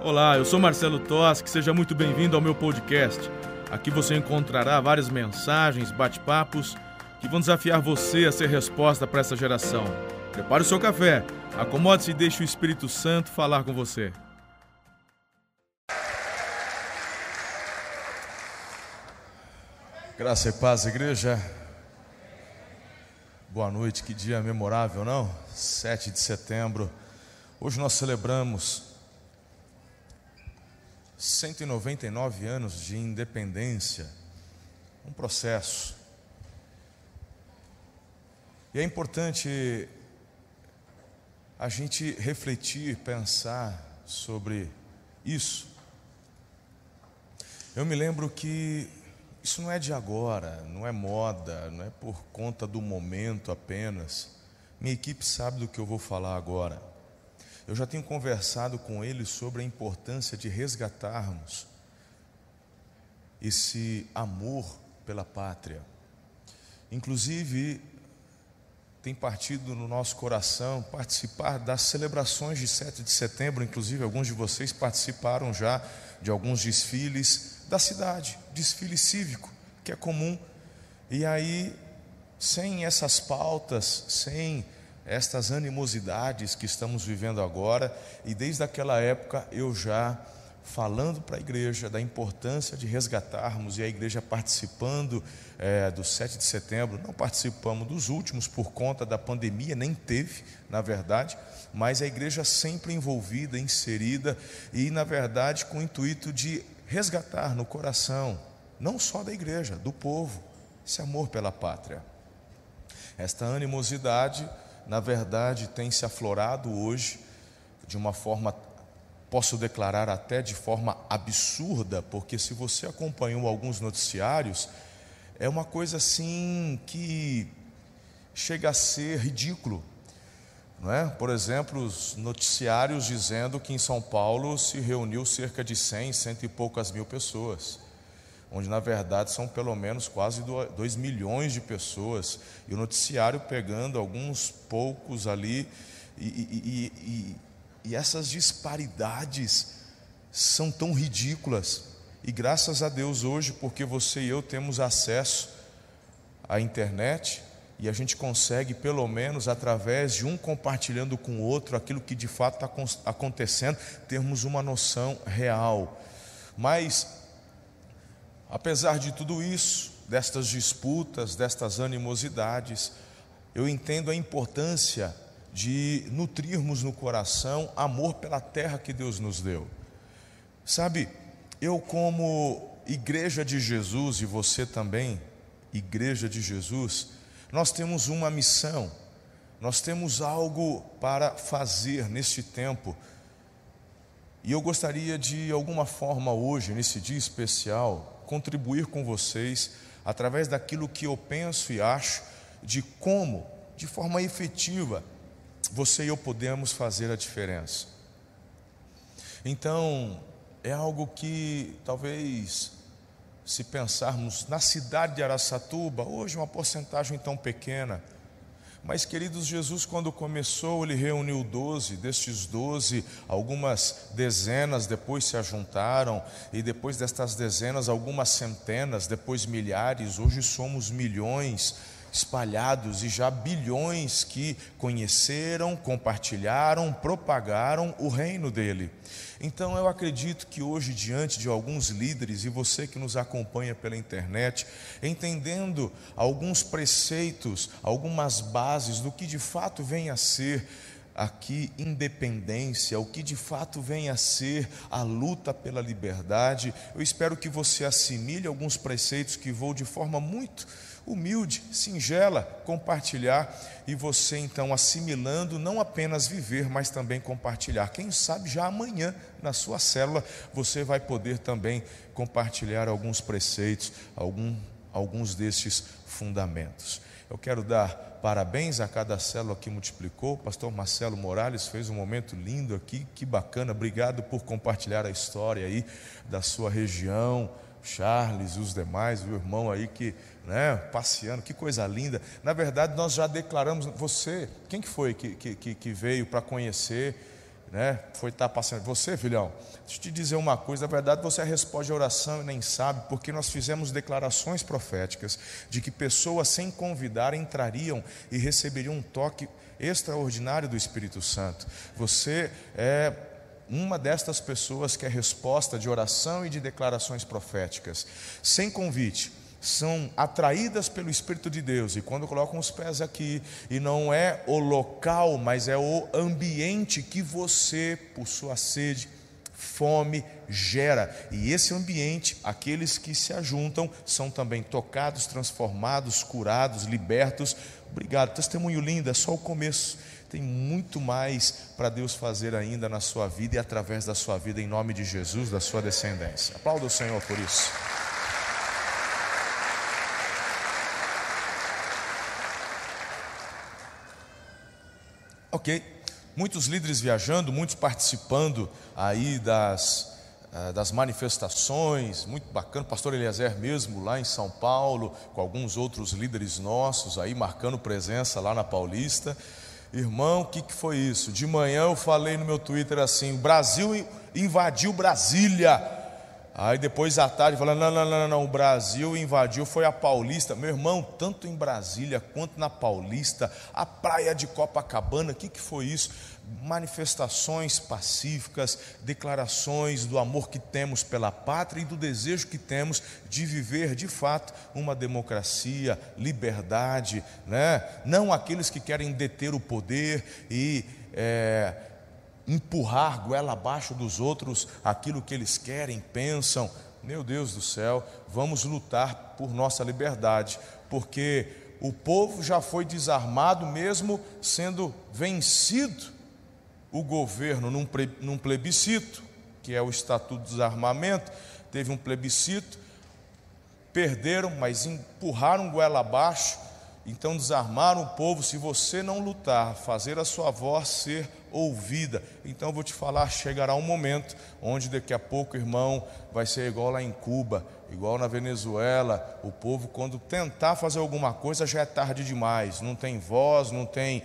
Olá, eu sou Marcelo Toschi, seja muito bem-vindo ao meu podcast. Aqui você encontrará várias mensagens, bate-papos que vão desafiar você a ser resposta para essa geração. Prepare o seu café, acomode-se e deixe o Espírito Santo falar com você. Graça e paz, igreja. Boa noite, que dia memorável, não? 7 de setembro. Hoje nós celebramos 199 anos de independência, um processo. E é importante a gente refletir, pensar sobre isso. Eu me lembro que isso não é de agora, não é moda, não é por conta do momento apenas. Minha equipe sabe do que eu vou falar agora. Eu já tenho conversado com eles sobre a importância de resgatarmos esse amor pela pátria. Inclusive, tem partido no nosso coração participar das celebrações de 7 de setembro, inclusive alguns de vocês participaram já de alguns desfiles da cidade, desfile cívico, que é comum. E aí, sem essas pautas, sem estas animosidades que estamos vivendo agora, e desde aquela época eu já falando para a igreja da importância de resgatarmos, e a igreja participando é, do 7 de setembro, não participamos dos últimos por conta da pandemia, nem teve, na verdade, mas a igreja sempre envolvida, inserida, e na verdade com o intuito de resgatar no coração, não só da igreja, do povo, esse amor pela pátria. Esta animosidade na verdade, tem se aflorado hoje de uma forma, posso declarar até de forma absurda, porque se você acompanhou alguns noticiários, é uma coisa assim que chega a ser ridículo. Não é? Por exemplo, os noticiários dizendo que em São Paulo se reuniu cerca de 100, cento e poucas mil pessoas onde na verdade são pelo menos quase 2 milhões de pessoas, e o noticiário pegando alguns poucos ali, e, e, e, e essas disparidades são tão ridículas. E graças a Deus hoje, porque você e eu temos acesso à internet, e a gente consegue, pelo menos através de um compartilhando com o outro aquilo que de fato está acontecendo, termos uma noção real. Mas Apesar de tudo isso, destas disputas, destas animosidades, eu entendo a importância de nutrirmos no coração amor pela terra que Deus nos deu. Sabe, eu, como igreja de Jesus e você também, igreja de Jesus, nós temos uma missão, nós temos algo para fazer neste tempo. E eu gostaria de alguma forma hoje, nesse dia especial, contribuir com vocês através daquilo que eu penso e acho de como, de forma efetiva, você e eu podemos fazer a diferença. Então, é algo que talvez, se pensarmos na cidade de Araçatuba, hoje uma porcentagem tão pequena, mas, queridos, Jesus, quando começou, ele reuniu doze, destes doze, algumas dezenas depois se ajuntaram, e depois destas dezenas, algumas centenas, depois milhares, hoje somos milhões espalhados e já bilhões que conheceram, compartilharam, propagaram o reino dele. Então eu acredito que hoje, diante de alguns líderes, e você que nos acompanha pela internet, entendendo alguns preceitos, algumas bases do que de fato vem a ser aqui independência, o que de fato vem a ser a luta pela liberdade, eu espero que você assimile alguns preceitos que vou de forma muito humilde, singela, compartilhar e você então assimilando, não apenas viver, mas também compartilhar. Quem sabe já amanhã na sua célula você vai poder também compartilhar alguns preceitos, algum, alguns destes fundamentos. Eu quero dar parabéns a cada célula que multiplicou. O pastor Marcelo Morales fez um momento lindo aqui, que bacana. Obrigado por compartilhar a história aí da sua região. Charles e os demais, o irmão aí que né, passeando, que coisa linda. Na verdade, nós já declaramos, você, quem que foi que, que, que veio para conhecer né? Foi estar tá passando. Você, filhão, deixa eu te dizer uma coisa: na verdade você é a oração e nem sabe, porque nós fizemos declarações proféticas de que pessoas sem convidar entrariam e receberiam um toque extraordinário do Espírito Santo. Você é uma destas pessoas que é resposta de oração e de declarações proféticas, sem convite são atraídas pelo Espírito de Deus, e quando colocam os pés aqui, e não é o local, mas é o ambiente que você, por sua sede, fome, gera, e esse ambiente, aqueles que se ajuntam, são também tocados, transformados, curados, libertos. Obrigado, testemunho lindo, é só o começo. Tem muito mais para Deus fazer ainda na sua vida e através da sua vida, em nome de Jesus, da sua descendência. Aplauda o Senhor por isso. Ok, muitos líderes viajando, muitos participando aí das, eh, das manifestações, muito bacana, pastor Eliezer mesmo lá em São Paulo, com alguns outros líderes nossos aí marcando presença lá na Paulista. Irmão, o que, que foi isso? De manhã eu falei no meu Twitter assim: Brasil invadiu Brasília. Aí depois à tarde falando, não, não, não, não, o Brasil invadiu, foi a Paulista. Meu irmão, tanto em Brasília quanto na Paulista, a praia de Copacabana, o que, que foi isso? Manifestações pacíficas, declarações do amor que temos pela pátria e do desejo que temos de viver de fato uma democracia, liberdade, né? não aqueles que querem deter o poder e. É, empurrar goela abaixo dos outros aquilo que eles querem, pensam. Meu Deus do céu, vamos lutar por nossa liberdade, porque o povo já foi desarmado, mesmo sendo vencido o governo num plebiscito, que é o Estatuto de Desarmamento, teve um plebiscito, perderam, mas empurraram goela abaixo, então desarmaram o povo. Se você não lutar, fazer a sua voz ser ouvida. Então eu vou te falar, chegará um momento onde daqui a pouco, irmão, vai ser igual lá em Cuba, igual na Venezuela, o povo quando tentar fazer alguma coisa já é tarde demais, não tem voz, não tem.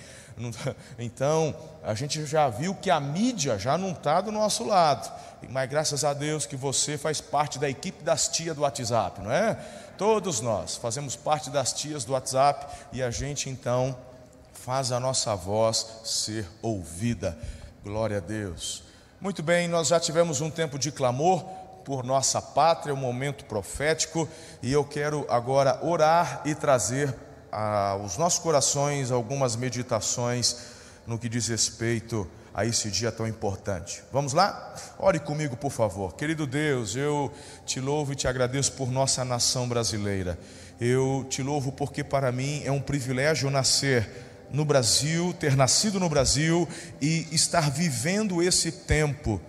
Então, a gente já viu que a mídia já não está do nosso lado. Mas graças a Deus que você faz parte da equipe das tias do WhatsApp, não é? Todos nós fazemos parte das tias do WhatsApp e a gente então faz a nossa voz ser ouvida. Glória a Deus. Muito bem, nós já tivemos um tempo de clamor por nossa pátria, um momento profético, e eu quero agora orar e trazer aos nossos corações algumas meditações no que diz respeito a esse dia tão importante. Vamos lá? Ore comigo, por favor. Querido Deus, eu te louvo e te agradeço por nossa nação brasileira. Eu te louvo porque para mim é um privilégio nascer no Brasil, ter nascido no Brasil e estar vivendo esse tempo.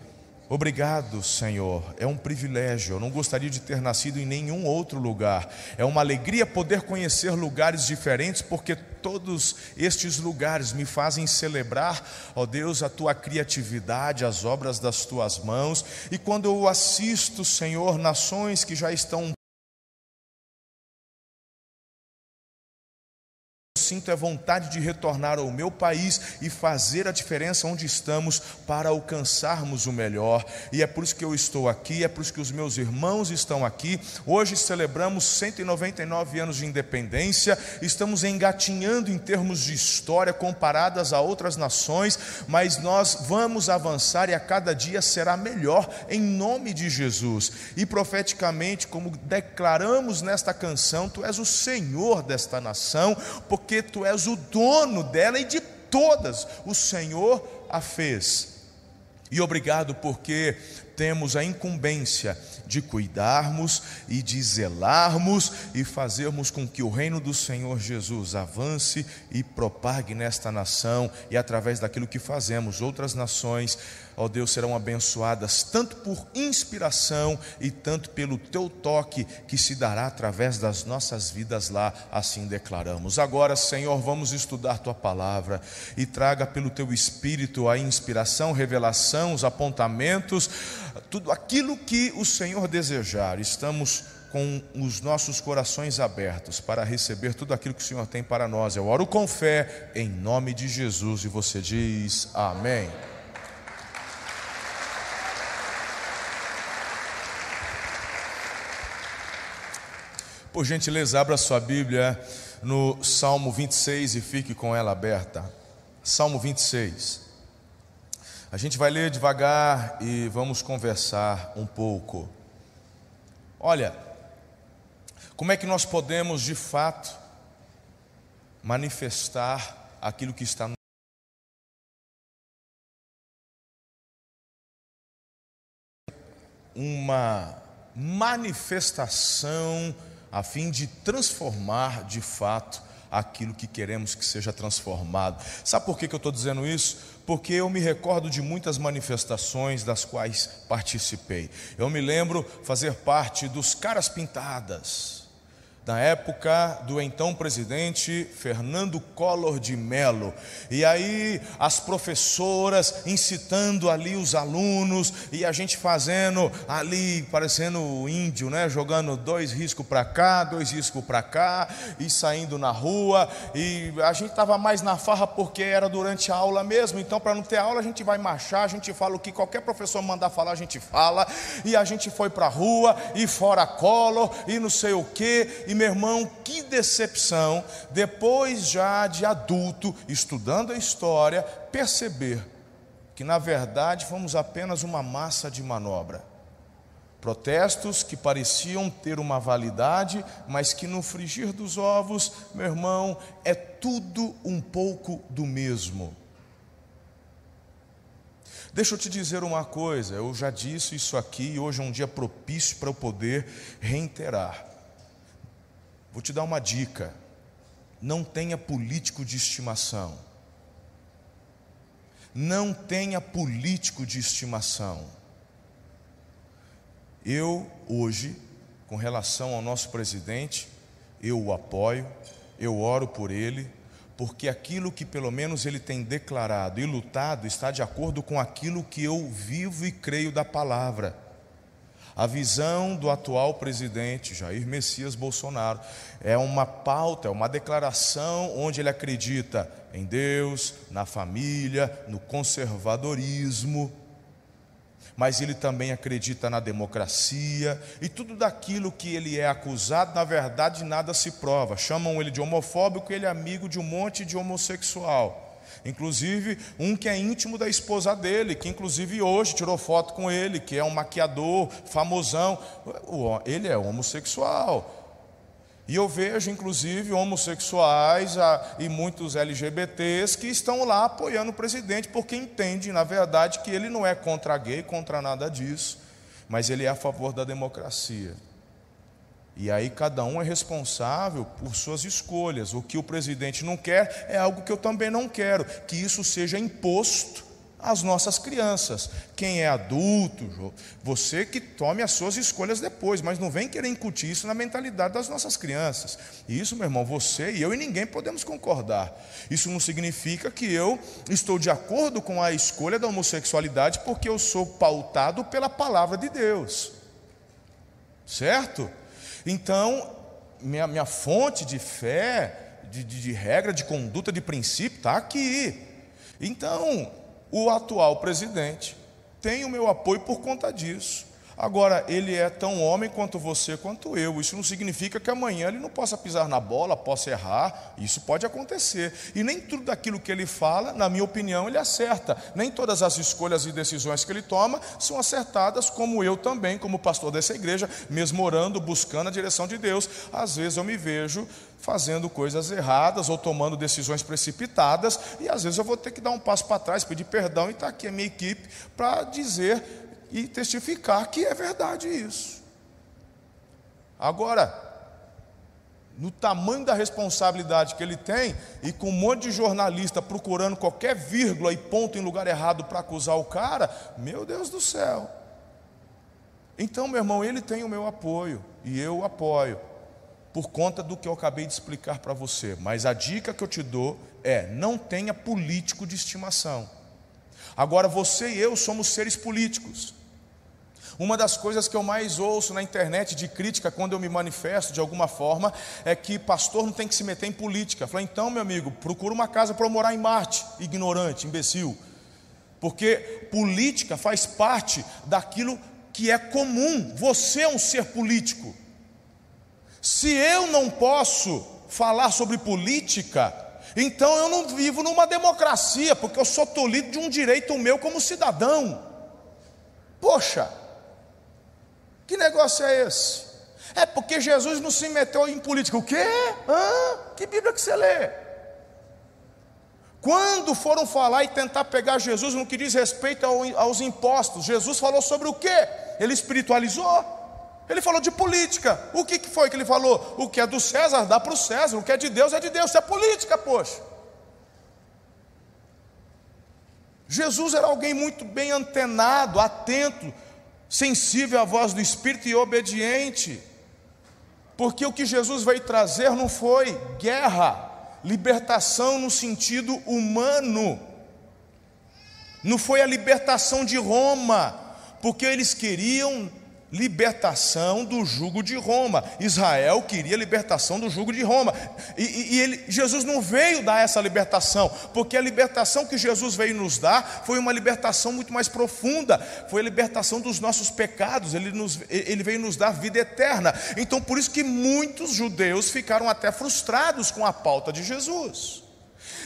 Obrigado, Senhor. É um privilégio. Eu não gostaria de ter nascido em nenhum outro lugar. É uma alegria poder conhecer lugares diferentes, porque todos estes lugares me fazem celebrar, ó Deus, a tua criatividade, as obras das tuas mãos. E quando eu assisto, Senhor, nações que já estão sinto é vontade de retornar ao meu país e fazer a diferença onde estamos para alcançarmos o melhor. E é por isso que eu estou aqui, é por isso que os meus irmãos estão aqui. Hoje celebramos 199 anos de independência, estamos engatinhando em termos de história comparadas a outras nações, mas nós vamos avançar e a cada dia será melhor em nome de Jesus. E profeticamente, como declaramos nesta canção, tu és o Senhor desta nação, tu és o dono dela e de todas. O Senhor a fez. E obrigado porque temos a incumbência de cuidarmos e de zelarmos e fazermos com que o reino do Senhor Jesus avance e propague nesta nação e através daquilo que fazemos, outras nações ó Deus, serão abençoadas tanto por inspiração e tanto pelo teu toque que se dará através das nossas vidas lá, assim declaramos. Agora, Senhor, vamos estudar tua palavra e traga pelo teu espírito a inspiração, revelação, os apontamentos, tudo aquilo que o Senhor desejar. Estamos com os nossos corações abertos para receber tudo aquilo que o Senhor tem para nós. Eu oro com fé em nome de Jesus e você diz amém. Por gentileza, abra sua Bíblia no Salmo 26 e fique com ela aberta. Salmo 26. A gente vai ler devagar e vamos conversar um pouco. Olha, como é que nós podemos de fato manifestar aquilo que está no uma manifestação a fim de transformar de fato aquilo que queremos que seja transformado. Sabe por que, que eu estou dizendo isso? Porque eu me recordo de muitas manifestações das quais participei. Eu me lembro fazer parte dos Caras Pintadas na época do então presidente Fernando Collor de Mello. E aí as professoras incitando ali os alunos e a gente fazendo ali parecendo índio, né, jogando dois riscos para cá, dois riscos para cá e saindo na rua. E a gente estava mais na farra porque era durante a aula mesmo. Então para não ter aula a gente vai marchar, a gente fala o que qualquer professor mandar falar, a gente fala. E a gente foi para a rua e fora Collor e não sei o que e meu irmão, que decepção, depois já de adulto, estudando a história, perceber que na verdade fomos apenas uma massa de manobra. Protestos que pareciam ter uma validade, mas que no frigir dos ovos, meu irmão, é tudo um pouco do mesmo. Deixa eu te dizer uma coisa, eu já disse isso aqui e hoje é um dia propício para eu poder reiterar. Vou te dar uma dica: não tenha político de estimação. Não tenha político de estimação. Eu, hoje, com relação ao nosso presidente, eu o apoio, eu oro por ele, porque aquilo que pelo menos ele tem declarado e lutado está de acordo com aquilo que eu vivo e creio da palavra. A visão do atual presidente Jair Messias Bolsonaro é uma pauta, é uma declaração onde ele acredita em Deus, na família, no conservadorismo, mas ele também acredita na democracia e tudo daquilo que ele é acusado, na verdade, nada se prova. Chamam ele de homofóbico, ele é amigo de um monte de homossexual. Inclusive, um que é íntimo da esposa dele, que inclusive hoje tirou foto com ele, que é um maquiador famosão. Ele é homossexual. E eu vejo, inclusive, homossexuais ah, e muitos LGBTs que estão lá apoiando o presidente, porque entendem, na verdade, que ele não é contra gay, contra nada disso, mas ele é a favor da democracia. E aí cada um é responsável por suas escolhas. O que o presidente não quer é algo que eu também não quero, que isso seja imposto às nossas crianças. Quem é adulto, você que tome as suas escolhas depois, mas não vem querer incutir isso na mentalidade das nossas crianças. Isso, meu irmão, você e eu e ninguém podemos concordar. Isso não significa que eu estou de acordo com a escolha da homossexualidade porque eu sou pautado pela palavra de Deus. Certo? Então, minha, minha fonte de fé, de, de, de regra, de conduta, de princípio, está aqui. Então, o atual presidente tem o meu apoio por conta disso. Agora, ele é tão homem quanto você, quanto eu. Isso não significa que amanhã ele não possa pisar na bola, possa errar. Isso pode acontecer. E nem tudo daquilo que ele fala, na minha opinião, ele acerta. Nem todas as escolhas e decisões que ele toma são acertadas, como eu também, como pastor dessa igreja, mesmo orando, buscando a direção de Deus. Às vezes eu me vejo fazendo coisas erradas ou tomando decisões precipitadas, e às vezes eu vou ter que dar um passo para trás, pedir perdão e está aqui a minha equipe para dizer e testificar que é verdade isso. Agora, no tamanho da responsabilidade que ele tem, e com um monte de jornalista procurando qualquer vírgula e ponto em lugar errado para acusar o cara, meu Deus do céu. Então, meu irmão, ele tem o meu apoio, e eu o apoio, por conta do que eu acabei de explicar para você. Mas a dica que eu te dou é: não tenha político de estimação. Agora, você e eu somos seres políticos. Uma das coisas que eu mais ouço na internet de crítica quando eu me manifesto de alguma forma é que pastor não tem que se meter em política. Fala, então, meu amigo, procura uma casa para morar em Marte, ignorante, imbecil. Porque política faz parte daquilo que é comum. Você é um ser político. Se eu não posso falar sobre política, então eu não vivo numa democracia, porque eu sou tolhido de um direito meu como cidadão. Poxa, que negócio é esse? É porque Jesus não se meteu em política. O quê? Hã? Que Bíblia que você lê? Quando foram falar e tentar pegar Jesus no que diz respeito aos impostos, Jesus falou sobre o quê? Ele espiritualizou. Ele falou de política. O que foi que ele falou? O que é do César, dá para o César. O que é de Deus, é de Deus. Isso é política, poxa. Jesus era alguém muito bem antenado, atento, sensível à voz do Espírito e obediente. Porque o que Jesus veio trazer não foi guerra, libertação no sentido humano. Não foi a libertação de Roma, porque eles queriam libertação do jugo de Roma. Israel queria libertação do jugo de Roma. E, e, e ele, Jesus não veio dar essa libertação, porque a libertação que Jesus veio nos dar foi uma libertação muito mais profunda, foi a libertação dos nossos pecados, ele, nos, ele veio nos dar vida eterna. Então, por isso que muitos judeus ficaram até frustrados com a pauta de Jesus.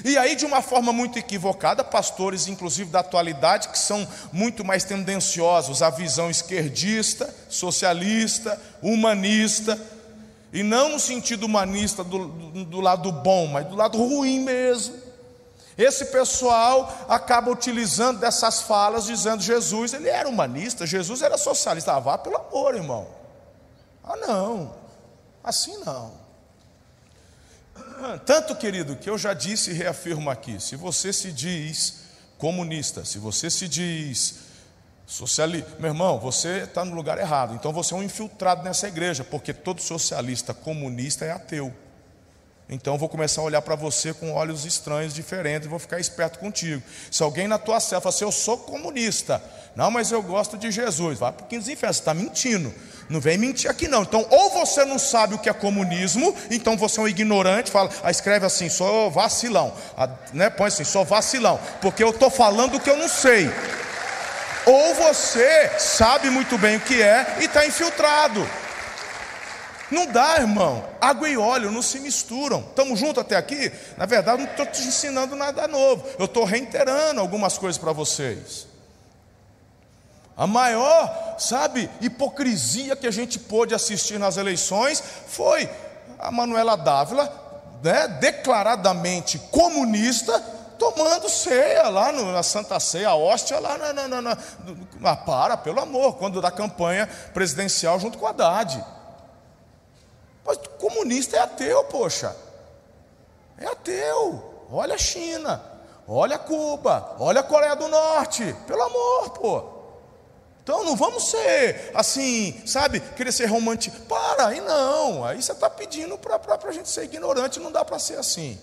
E aí, de uma forma muito equivocada, pastores, inclusive da atualidade, que são muito mais tendenciosos à visão esquerdista, socialista, humanista, e não no sentido humanista do, do, do lado bom, mas do lado ruim mesmo. Esse pessoal acaba utilizando dessas falas, dizendo Jesus, ele era humanista, Jesus era socialista. Ah, vá pelo amor, irmão. Ah, não, assim não. Tanto, querido, que eu já disse e reafirmo aqui: se você se diz comunista, se você se diz socialista, meu irmão, você está no lugar errado. Então você é um infiltrado nessa igreja, porque todo socialista comunista é ateu. Então eu vou começar a olhar para você com olhos estranhos, diferentes, e vou ficar esperto contigo. Se alguém na tua cela fala assim, eu sou comunista, não, mas eu gosto de Jesus, vai para o quinto inferno, você está mentindo. Não vem mentir aqui não. Então, ou você não sabe o que é comunismo, então você é um ignorante, fala, escreve assim, sou vacilão. Ah, né? Põe assim, sou vacilão, porque eu estou falando o que eu não sei. Ou você sabe muito bem o que é e está infiltrado. Não dá, irmão. Água e óleo não se misturam. Estamos juntos até aqui? Na verdade, não estou te ensinando nada novo. Eu estou reiterando algumas coisas para vocês. A maior, sabe, hipocrisia que a gente pôde assistir nas eleições foi a Manuela Dávila, né, declaradamente comunista, tomando ceia lá no, na Santa Ceia, a hóstia lá na, na, na, na, para, pelo amor, quando da campanha presidencial junto com a Haddad. Comunista é ateu, poxa. É ateu. Olha a China, olha Cuba, olha a Coreia do Norte, pelo amor, pô. Então não vamos ser assim, sabe, querer ser romântico. Para, aí não. Aí você está pedindo para a gente ser ignorante, não dá para ser assim.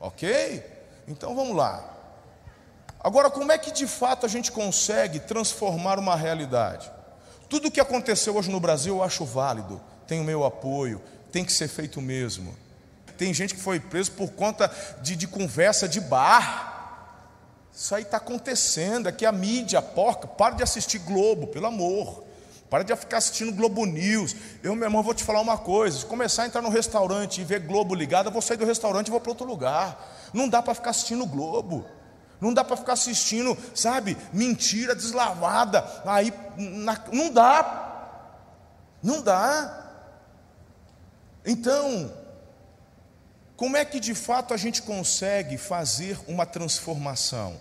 Ok? Então vamos lá. Agora, como é que de fato a gente consegue transformar uma realidade? Tudo o que aconteceu hoje no Brasil eu acho válido, tem o meu apoio, tem que ser feito mesmo. Tem gente que foi preso por conta de, de conversa de bar. Isso aí está acontecendo, aqui é a mídia, porca, para de assistir Globo, pelo amor. Para de ficar assistindo Globo News. Eu, meu irmão, vou te falar uma coisa: se começar a entrar no restaurante e ver Globo ligado, eu vou sair do restaurante e vou para outro lugar. Não dá para ficar assistindo Globo. Não dá para ficar assistindo, sabe, mentira deslavada. Aí, na, não dá. Não dá. Então, como é que de fato a gente consegue fazer uma transformação?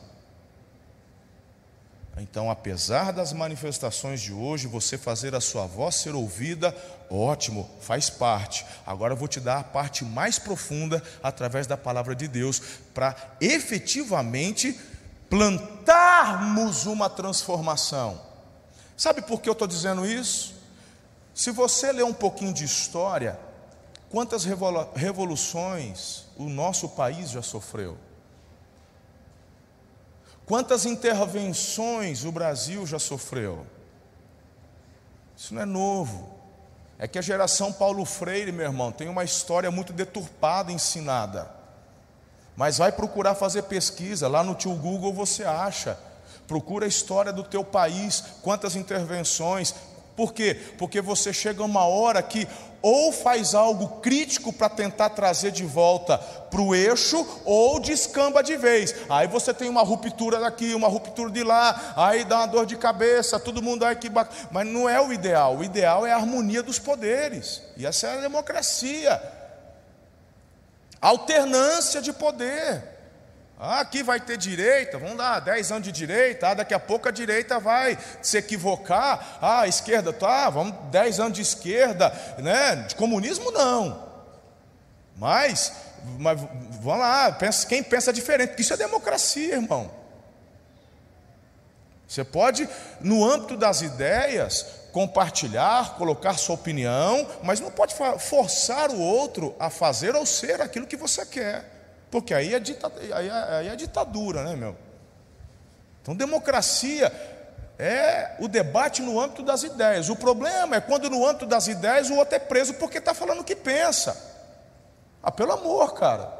Então, apesar das manifestações de hoje, você fazer a sua voz ser ouvida, ótimo, faz parte. Agora eu vou te dar a parte mais profunda através da palavra de Deus, para efetivamente plantarmos uma transformação. Sabe por que eu estou dizendo isso? Se você ler um pouquinho de história, quantas revoluções o nosso país já sofreu? Quantas intervenções o Brasil já sofreu? Isso não é novo. É que a geração Paulo Freire, meu irmão, tem uma história muito deturpada ensinada. Mas vai procurar fazer pesquisa, lá no tio Google você acha. Procura a história do teu país, quantas intervenções, Por quê? Porque você chega uma hora que ou faz algo crítico para tentar trazer de volta para o eixo, ou descamba de vez. Aí você tem uma ruptura daqui, uma ruptura de lá, aí dá uma dor de cabeça, todo mundo aí que Mas não é o ideal. O ideal é a harmonia dos poderes. E essa é a democracia. Alternância de poder. Ah, aqui vai ter direita, vamos lá, 10 anos de direita, ah, daqui a pouco a direita vai se equivocar, ah, a esquerda, tá, vamos 10 anos de esquerda, né? De comunismo não. Mas, mas vamos lá, pensa, quem pensa diferente, porque isso é democracia, irmão. Você pode, no âmbito das ideias, compartilhar, colocar sua opinião, mas não pode forçar o outro a fazer ou ser aquilo que você quer. Porque aí é, aí, é, aí é ditadura, né, meu? Então, democracia é o debate no âmbito das ideias. O problema é quando no âmbito das ideias o outro é preso porque está falando o que pensa. Ah, pelo amor, cara.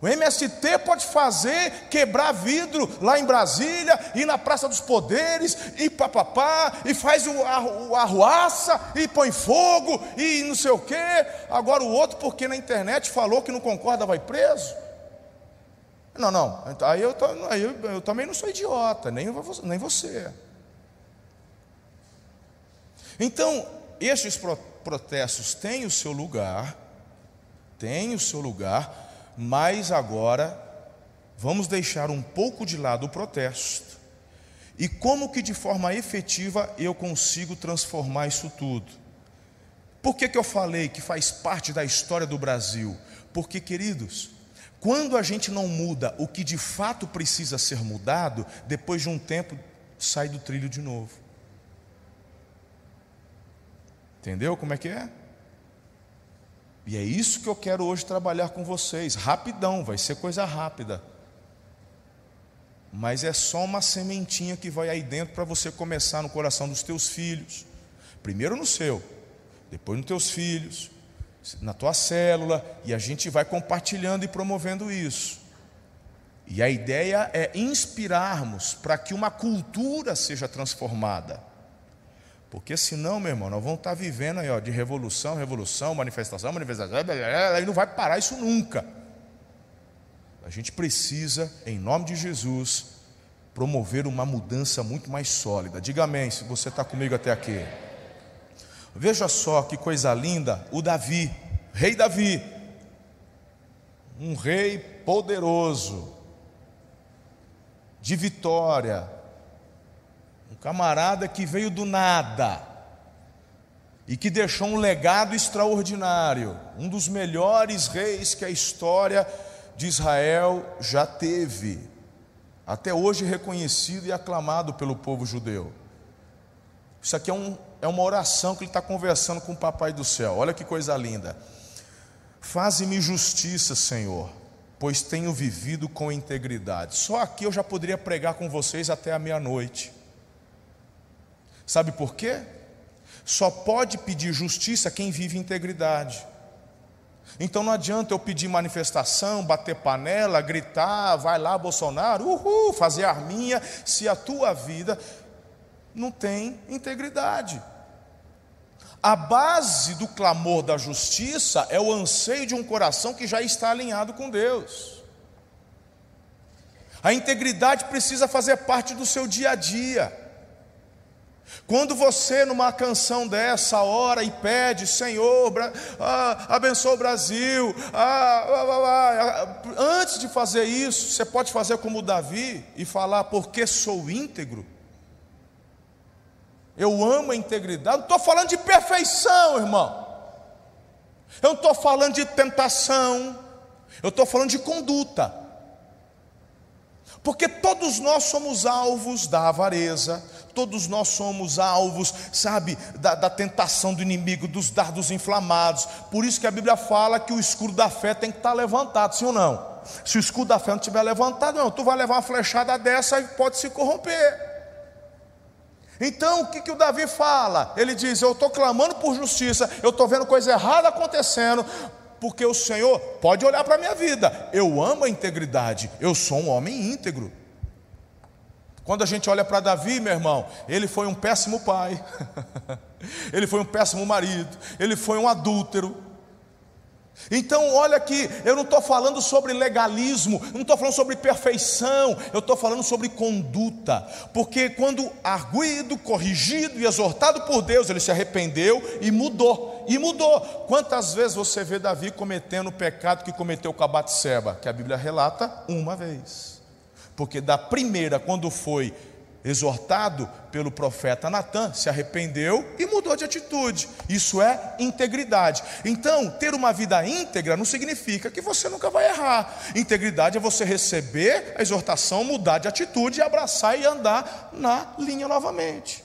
O MST pode fazer, quebrar vidro lá em Brasília, ir na Praça dos Poderes, e papapá, e faz a, o arruaça, e põe fogo, e não sei o quê. Agora o outro, porque na internet falou que não concorda, vai preso. Não, não, aí eu, aí eu, eu também não sou idiota, nem, nem você. Então, estes protestos têm o seu lugar, têm o seu lugar, mas agora vamos deixar um pouco de lado o protesto. E como que de forma efetiva eu consigo transformar isso tudo? Por que, que eu falei que faz parte da história do Brasil? Porque, queridos, quando a gente não muda o que de fato precisa ser mudado, depois de um tempo sai do trilho de novo. Entendeu como é que é? E é isso que eu quero hoje trabalhar com vocês. Rapidão, vai ser coisa rápida. Mas é só uma sementinha que vai aí dentro para você começar no coração dos teus filhos. Primeiro no seu, depois nos teus filhos, na tua célula, e a gente vai compartilhando e promovendo isso. E a ideia é inspirarmos para que uma cultura seja transformada. Porque senão, meu irmão, nós vamos estar vivendo aí, ó, de revolução, revolução, manifestação, manifestação, aí não vai parar isso nunca. A gente precisa, em nome de Jesus, promover uma mudança muito mais sólida. Diga amém se você está comigo até aqui. Veja só que coisa linda, o Davi, rei Davi, um rei poderoso, de vitória, um camarada que veio do nada e que deixou um legado extraordinário, um dos melhores reis que a história de Israel já teve, até hoje reconhecido e aclamado pelo povo judeu. Isso aqui é um é uma oração que ele está conversando com o Papai do céu. Olha que coisa linda. Faze-me justiça, Senhor, pois tenho vivido com integridade. Só aqui eu já poderia pregar com vocês até a meia-noite. Sabe por quê? Só pode pedir justiça quem vive integridade. Então não adianta eu pedir manifestação, bater panela, gritar, vai lá Bolsonaro, uhul, fazer arminha, se a tua vida não tem integridade. A base do clamor da justiça é o anseio de um coração que já está alinhado com Deus. A integridade precisa fazer parte do seu dia a dia. Quando você, numa canção dessa, ora e pede, Senhor, ah, abençoa o Brasil, ah, ah, antes de fazer isso, você pode fazer como Davi e falar, porque sou íntegro eu amo a integridade. Não estou falando de perfeição, irmão. Eu não estou falando de tentação. Eu estou falando de conduta. Porque todos nós somos alvos da avareza, todos nós somos alvos, sabe, da, da, tentação do inimigo, dos dardos inflamados. Por isso que a Bíblia fala que o escudo da fé tem que estar levantado, sim ou não? Se o escudo da fé não estiver levantado, não, tu vai levar uma flechada dessa e pode se corromper. Então, o que, que o Davi fala? Ele diz: Eu estou clamando por justiça, eu estou vendo coisa errada acontecendo, porque o Senhor pode olhar para a minha vida. Eu amo a integridade, eu sou um homem íntegro. Quando a gente olha para Davi, meu irmão, ele foi um péssimo pai, ele foi um péssimo marido, ele foi um adúltero. Então, olha que eu não estou falando sobre legalismo, não estou falando sobre perfeição, eu estou falando sobre conduta, porque quando arguído, corrigido e exortado por Deus, ele se arrependeu e mudou, e mudou. Quantas vezes você vê Davi cometendo o pecado que cometeu com a Batseba, que a Bíblia relata uma vez? porque da primeira, quando foi exortado pelo profeta Natan, se arrependeu e mudou de atitude. Isso é integridade. Então, ter uma vida íntegra não significa que você nunca vai errar. Integridade é você receber a exortação, mudar de atitude, abraçar e andar na linha novamente.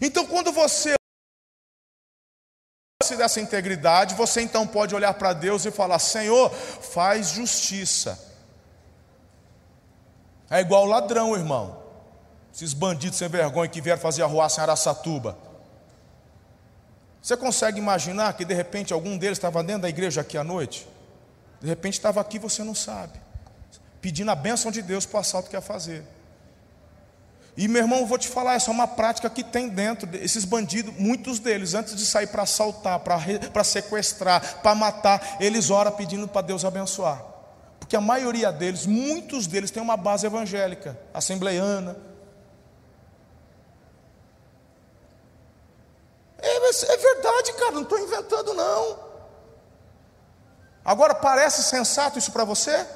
Então, quando você dessa integridade, você então pode olhar para Deus e falar: Senhor, faz justiça. É igual ladrão, irmão. Esses bandidos sem vergonha que vieram fazer arruaça em Araçatuba. Você consegue imaginar que de repente algum deles estava dentro da igreja aqui à noite? De repente estava aqui, você não sabe, pedindo a bênção de Deus para o assalto que ia fazer. E meu irmão, vou te falar, essa é uma prática que tem dentro desses bandidos, muitos deles, antes de sair para assaltar, para sequestrar, para matar, eles oram pedindo para Deus abençoar. Porque a maioria deles, muitos deles, têm uma base evangélica, assembleiana. É, é verdade, cara, não estou inventando, não. Agora, parece sensato isso para você?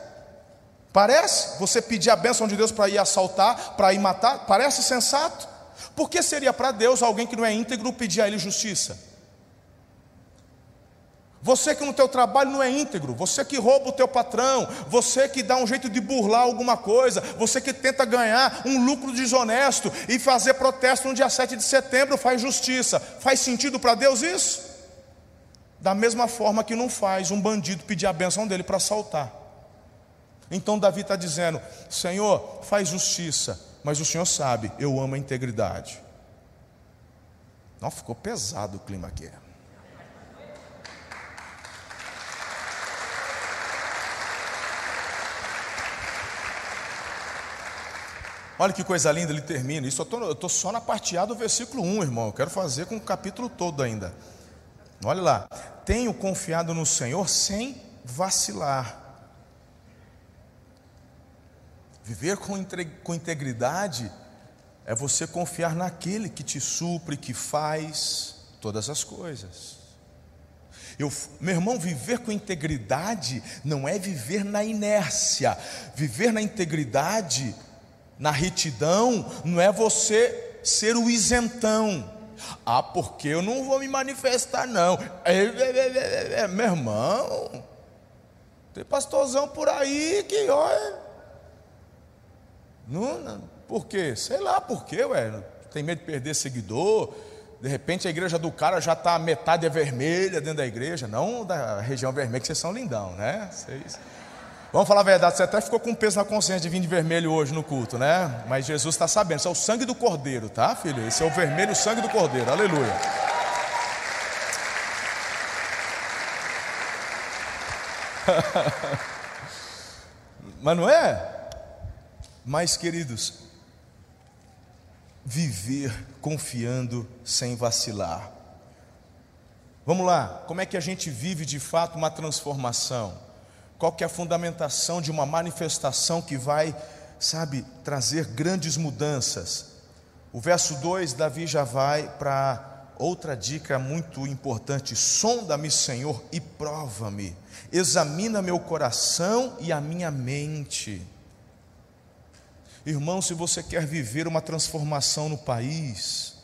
Parece? Você pedir a bênção de Deus para ir assaltar, para ir matar? Parece sensato? Por que seria para Deus alguém que não é íntegro pedir a Ele justiça? Você que no teu trabalho não é íntegro, você que rouba o teu patrão, você que dá um jeito de burlar alguma coisa, você que tenta ganhar um lucro desonesto e fazer protesto no dia 7 de setembro, faz justiça. Faz sentido para Deus isso? Da mesma forma que não faz um bandido pedir a bênção dele para assaltar. Então Davi está dizendo: Senhor, faz justiça, mas o Senhor sabe, eu amo a integridade. Não, ficou pesado o clima aqui. Olha que coisa linda, ele termina. Isso eu estou só na parte A do versículo 1, irmão. Eu quero fazer com o capítulo todo ainda. Olha lá. Tenho confiado no Senhor sem vacilar. Viver com integridade é você confiar naquele que te supre, que faz todas as coisas. Eu, meu irmão, viver com integridade não é viver na inércia. Viver na integridade, na retidão, não é você ser o isentão. Ah, porque eu não vou me manifestar, não. É, é, é, é meu irmão, tem pastorzão por aí que, olha não, não, por quê? Sei lá por quê, ué. Tem medo de perder seguidor. De repente a igreja do cara já está metade é vermelha dentro da igreja, não da região vermelha, que vocês são lindão, né? Vocês... Vamos falar a verdade, você até ficou com peso na consciência de vir de vermelho hoje no culto, né? Mas Jesus está sabendo, isso é o sangue do cordeiro, tá, filho? Esse é o vermelho, sangue do cordeiro, aleluia. Mas não é? Mas, queridos, viver confiando sem vacilar. Vamos lá, como é que a gente vive de fato uma transformação? Qual que é a fundamentação de uma manifestação que vai, sabe, trazer grandes mudanças? O verso 2, Davi já vai para outra dica muito importante: sonda-me, Senhor, e prova-me, examina meu coração e a minha mente. Irmão, se você quer viver uma transformação no país,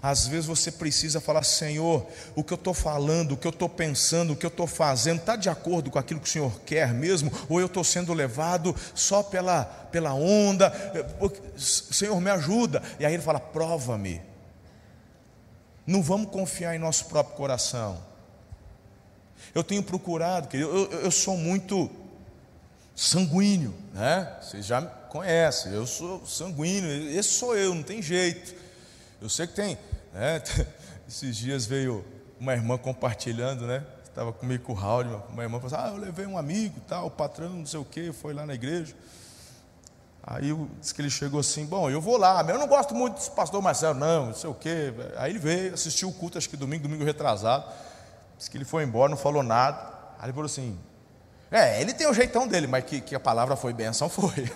às vezes você precisa falar: Senhor, o que eu estou falando, o que eu estou pensando, o que eu estou fazendo, está de acordo com aquilo que o Senhor quer mesmo? Ou eu estou sendo levado só pela, pela onda? Senhor, me ajuda. E aí ele fala: prova-me. Não vamos confiar em nosso próprio coração. Eu tenho procurado, eu, eu, eu sou muito sanguíneo, né? Vocês já conhece, eu sou sanguíneo, esse sou eu, não tem jeito. Eu sei que tem, né? Esses dias veio uma irmã compartilhando, né? estava comigo com o Raul, minha irmã falou assim, ah, eu levei um amigo, tal, o patrão, não sei o que, foi lá na igreja. Aí disse que ele chegou assim, bom, eu vou lá, mas eu não gosto muito desse pastor Marcelo, não, não sei o quê. Aí ele veio, assistiu o culto, acho que domingo, domingo retrasado. Disse que ele foi embora, não falou nada. Aí ele falou assim, é, ele tem o jeitão dele, mas que, que a palavra foi benção, foi.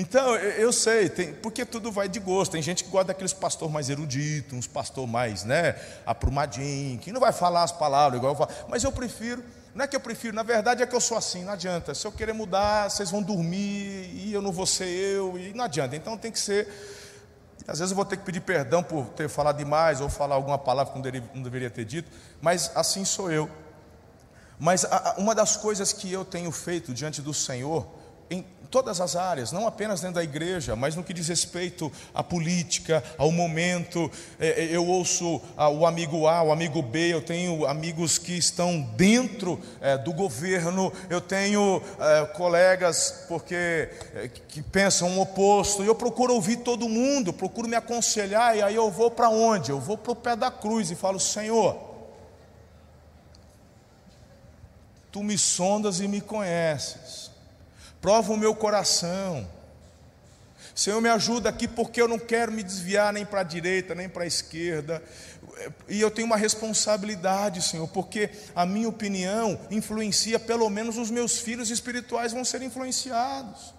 então, eu sei, tem, porque tudo vai de gosto. Tem gente que gosta daqueles pastor mais erudito, uns pastor mais, né, aprumadinho, que não vai falar as palavras igual eu falo. Mas eu prefiro, não é que eu prefiro, na verdade é que eu sou assim, não adianta. Se eu querer mudar, vocês vão dormir e eu não vou ser eu, e não adianta. Então tem que ser. Às vezes eu vou ter que pedir perdão por ter falado demais ou falar alguma palavra que não deveria ter dito, mas assim sou eu. Mas uma das coisas que eu tenho feito diante do Senhor, em todas as áreas, não apenas dentro da igreja, mas no que diz respeito à política, ao momento, é, é, eu ouço o amigo A, o amigo B, eu tenho amigos que estão dentro é, do governo, eu tenho colegas porque que pensam o oposto, eu procuro ouvir todo mundo, procuro me aconselhar, e aí eu vou para onde? Eu vou para o pé da cruz e falo, Senhor, Tu me sondas e me conheces. Prova o meu coração. Senhor, me ajuda aqui porque eu não quero me desviar nem para a direita, nem para a esquerda. E eu tenho uma responsabilidade, Senhor, porque a minha opinião influencia, pelo menos os meus filhos espirituais vão ser influenciados.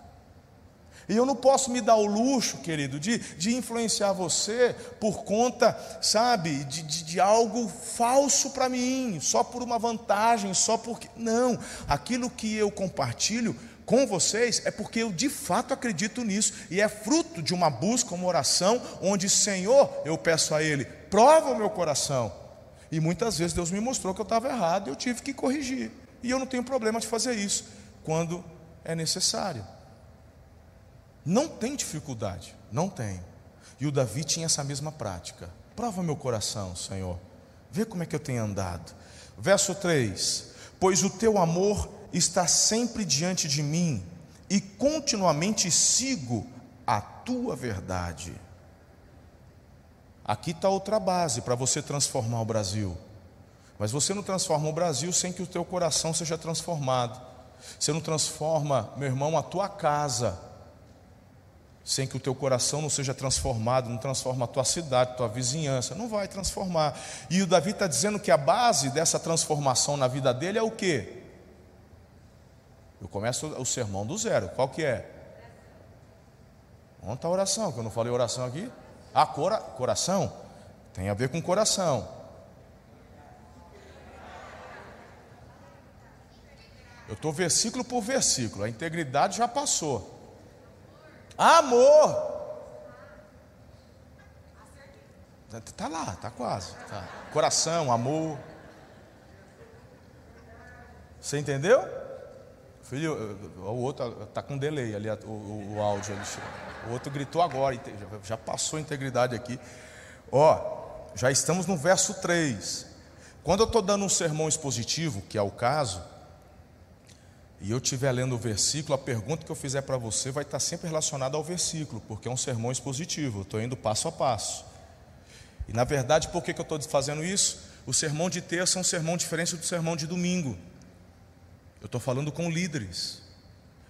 E eu não posso me dar o luxo, querido, de, de influenciar você por conta, sabe, de, de, de algo falso para mim, só por uma vantagem, só porque. Não, aquilo que eu compartilho com vocês é porque eu de fato acredito nisso e é fruto de uma busca, uma oração, onde, Senhor, eu peço a Ele, prova o meu coração. E muitas vezes Deus me mostrou que eu estava errado e eu tive que corrigir. E eu não tenho problema de fazer isso quando é necessário. Não tem dificuldade, não tem. E o Davi tinha essa mesma prática. Prova meu coração, Senhor. Vê como é que eu tenho andado. Verso 3: Pois o teu amor está sempre diante de mim, e continuamente sigo a tua verdade. Aqui está outra base para você transformar o Brasil. Mas você não transforma o Brasil sem que o teu coração seja transformado. Você não transforma, meu irmão, a tua casa sem que o teu coração não seja transformado, não transforma a tua cidade, tua vizinhança, não vai transformar. E o Davi está dizendo que a base dessa transformação na vida dele é o quê? Eu começo o sermão do zero. Qual que é? Onde está a oração? Que eu não falei oração aqui? Ah, cora, coração? Tem a ver com coração. Eu estou versículo por versículo. A integridade já passou. Amor. Está lá, está quase. Tá. Coração, amor. Você entendeu? Filho, o outro está com delay ali, o, o, áudio ali. O outro gritou agora, já passou a integridade aqui. Ó, já estamos no verso 3. Quando eu estou dando um sermão expositivo, que é o caso, e eu estiver lendo o versículo, a pergunta que eu fizer para você vai estar sempre relacionada ao versículo, porque é um sermão expositivo, eu estou indo passo a passo. E na verdade, por que, que eu estou fazendo isso? O sermão de terça é um sermão diferente do sermão de domingo. Eu estou falando com líderes.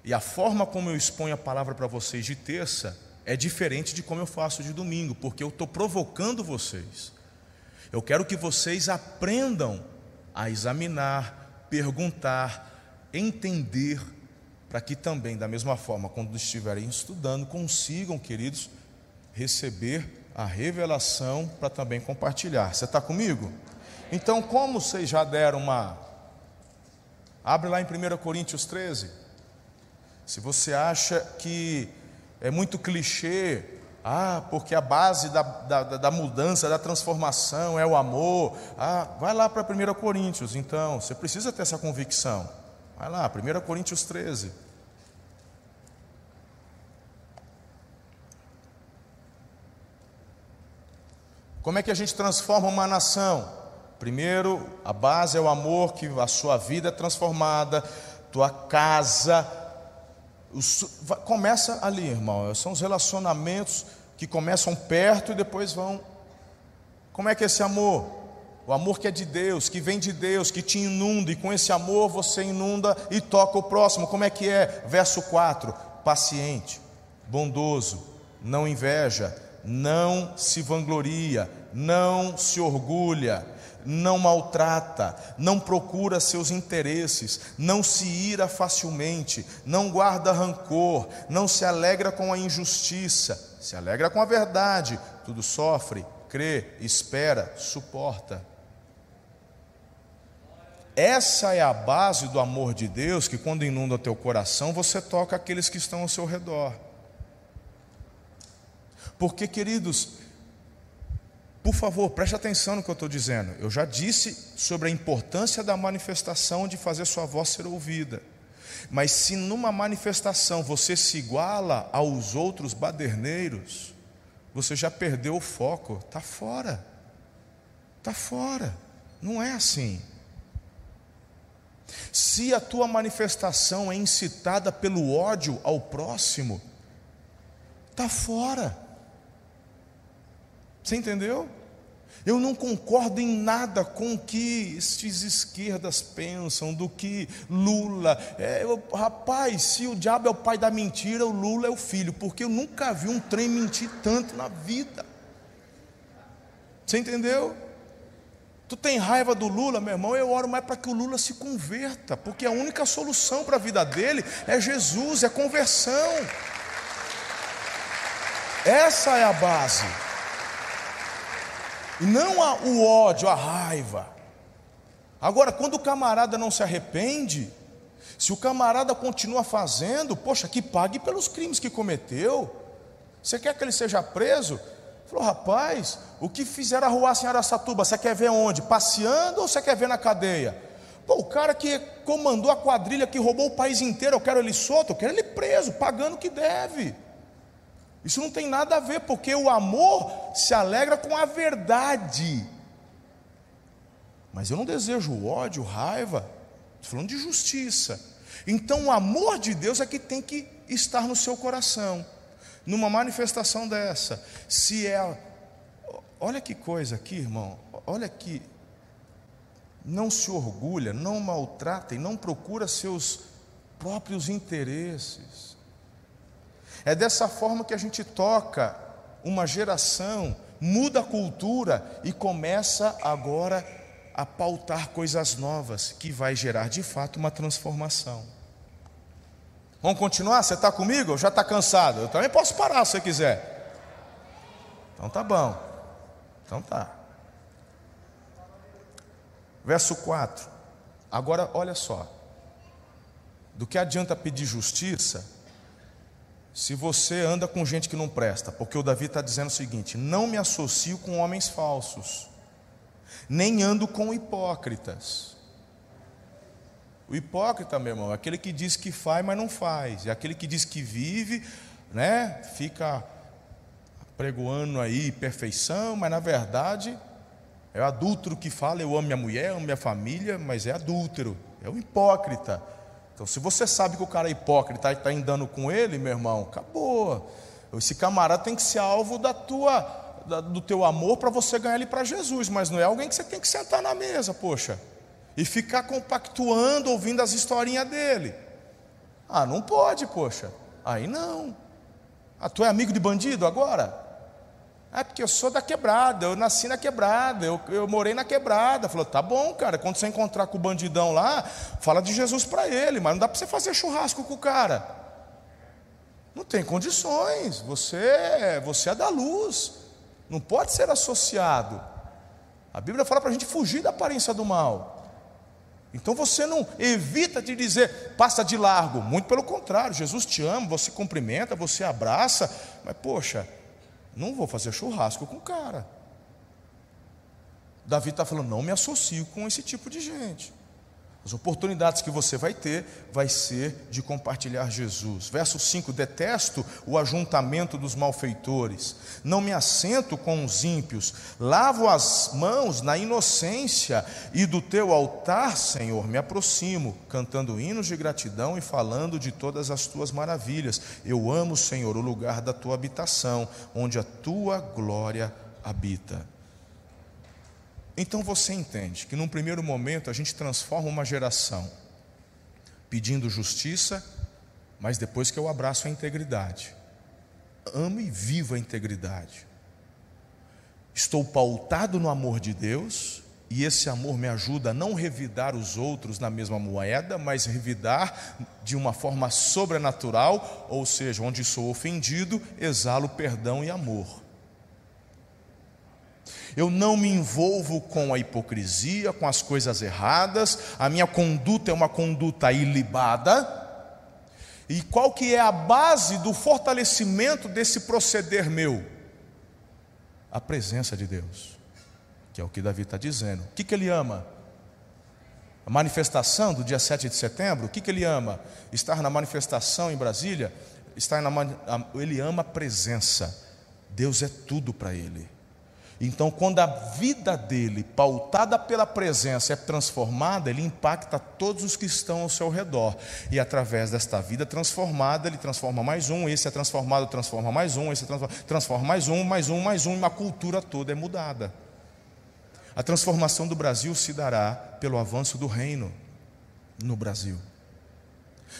E a forma como eu exponho a palavra para vocês de terça é diferente de como eu faço de domingo, porque eu estou provocando vocês. Eu quero que vocês aprendam a examinar, perguntar, entender, para que também, da mesma forma, quando estiverem estudando, consigam, queridos, receber a revelação para também compartilhar. Você está comigo? Então, como vocês já deram uma. Abre lá em 1 Coríntios 13. Se você acha que é muito clichê, ah, porque a base da, da, da, mudança, da transformação é o amor. Ah, vai lá para 1 Coríntios, então, você precisa ter essa convicção. Vai lá, 1 Coríntios 13. Como é que a gente transforma uma nação? Primeiro, a base é o amor, que a sua vida é transformada, tua casa. Começa ali, irmão. São os relacionamentos que começam perto e depois vão. Como é que é esse amor? O amor que é de Deus, que vem de Deus, que te inunda, e com esse amor você inunda e toca o próximo. Como é que é? Verso 4: paciente, bondoso, não inveja, não se vangloria, não se orgulha, não maltrata, não procura seus interesses, não se ira facilmente, não guarda rancor, não se alegra com a injustiça, se alegra com a verdade, tudo sofre, crê, espera, suporta. Essa é a base do amor de Deus, que quando inunda teu coração, você toca aqueles que estão ao seu redor. Porque, queridos, por favor, preste atenção no que eu estou dizendo. Eu já disse sobre a importância da manifestação de fazer sua voz ser ouvida. Mas se numa manifestação você se iguala aos outros baderneiros, você já perdeu o foco, está fora. Está fora. Não é assim. Se a tua manifestação é incitada pelo ódio ao próximo, está fora. Você entendeu? Eu não concordo em nada com o que estes esquerdas pensam, do que Lula. É, eu, rapaz, se o diabo é o pai da mentira, o Lula é o filho, porque eu nunca vi um trem mentir tanto na vida. Você entendeu? Tu tem raiva do Lula, meu irmão? Eu oro mais para que o Lula se converta, porque a única solução para a vida dele é Jesus, é conversão. Essa é a base. E não o ódio, a raiva. Agora, quando o camarada não se arrepende, se o camarada continua fazendo, poxa, que pague pelos crimes que cometeu. Você quer que ele seja preso? Falou, rapaz, o que fizeram arruaça em Araçatuba, você quer ver onde? Passeando ou você quer ver na cadeia? Pô, o cara que comandou a quadrilha que roubou o país inteiro, eu quero ele solto, eu quero ele preso, pagando o que deve. Isso não tem nada a ver, porque o amor se alegra com a verdade. Mas eu não desejo ódio, raiva, estou falando de justiça. Então o amor de Deus é que tem que estar no seu coração numa manifestação dessa, se é. Olha que coisa aqui, irmão, olha que. Não se orgulha, não maltrata e não procura seus próprios interesses. É dessa forma que a gente toca uma geração, muda a cultura e começa agora a pautar coisas novas, que vai gerar de fato uma transformação. Vamos continuar? Você está comigo? Já está cansado? Eu também posso parar se você quiser. Então tá bom. Então tá. Verso 4. Agora olha só. Do que adianta pedir justiça se você anda com gente que não presta? Porque o Davi está dizendo o seguinte: não me associo com homens falsos, nem ando com hipócritas. O hipócrita, meu irmão, é aquele que diz que faz, mas não faz. É aquele que diz que vive, né? Fica pregoando aí perfeição, mas na verdade é o adúltero que fala: eu amo minha mulher, amo minha família, mas é adúltero, é o hipócrita. Então, se você sabe que o cara é hipócrita e está andando com ele, meu irmão, acabou. Esse camarada tem que ser alvo da tua, da, do teu amor para você ganhar ele para Jesus, mas não é alguém que você tem que sentar na mesa, poxa e ficar compactuando ouvindo as historinhas dele. Ah, não pode, poxa. Aí não. Ah, tu é amigo de bandido agora? É porque eu sou da quebrada, eu nasci na quebrada, eu, eu morei na quebrada. Falou, tá bom, cara, quando você encontrar com o bandidão lá, fala de Jesus para ele, mas não dá para você fazer churrasco com o cara. Não tem condições, você, você é da luz, não pode ser associado. A Bíblia fala para a gente fugir da aparência do mal. Então você não evita de dizer, passa de largo. Muito pelo contrário, Jesus te ama, você cumprimenta, você abraça, mas poxa, não vou fazer churrasco com o cara. Davi está falando, não me associo com esse tipo de gente. As oportunidades que você vai ter vai ser de compartilhar Jesus. Verso 5: Detesto o ajuntamento dos malfeitores, não me assento com os ímpios, lavo as mãos na inocência e do teu altar, Senhor, me aproximo, cantando hinos de gratidão e falando de todas as tuas maravilhas. Eu amo, Senhor, o lugar da tua habitação, onde a tua glória habita. Então você entende que num primeiro momento a gente transforma uma geração pedindo justiça, mas depois que eu abraço a integridade, amo e vivo a integridade. Estou pautado no amor de Deus, e esse amor me ajuda a não revidar os outros na mesma moeda, mas revidar de uma forma sobrenatural, ou seja, onde sou ofendido, exalo perdão e amor. Eu não me envolvo com a hipocrisia, com as coisas erradas, a minha conduta é uma conduta ilibada. E qual que é a base do fortalecimento desse proceder meu? A presença de Deus que é o que Davi está dizendo. O que, que ele ama? A manifestação do dia 7 de setembro, o que, que ele ama? Estar na manifestação em Brasília, estar na, ele ama a presença. Deus é tudo para ele. Então, quando a vida dele, pautada pela presença, é transformada, ele impacta todos os que estão ao seu redor. E através desta vida transformada, ele transforma mais um, esse é transformado, transforma mais um, esse é transforma, transforma mais um, mais um, mais um, e uma cultura toda é mudada. A transformação do Brasil se dará pelo avanço do reino no Brasil.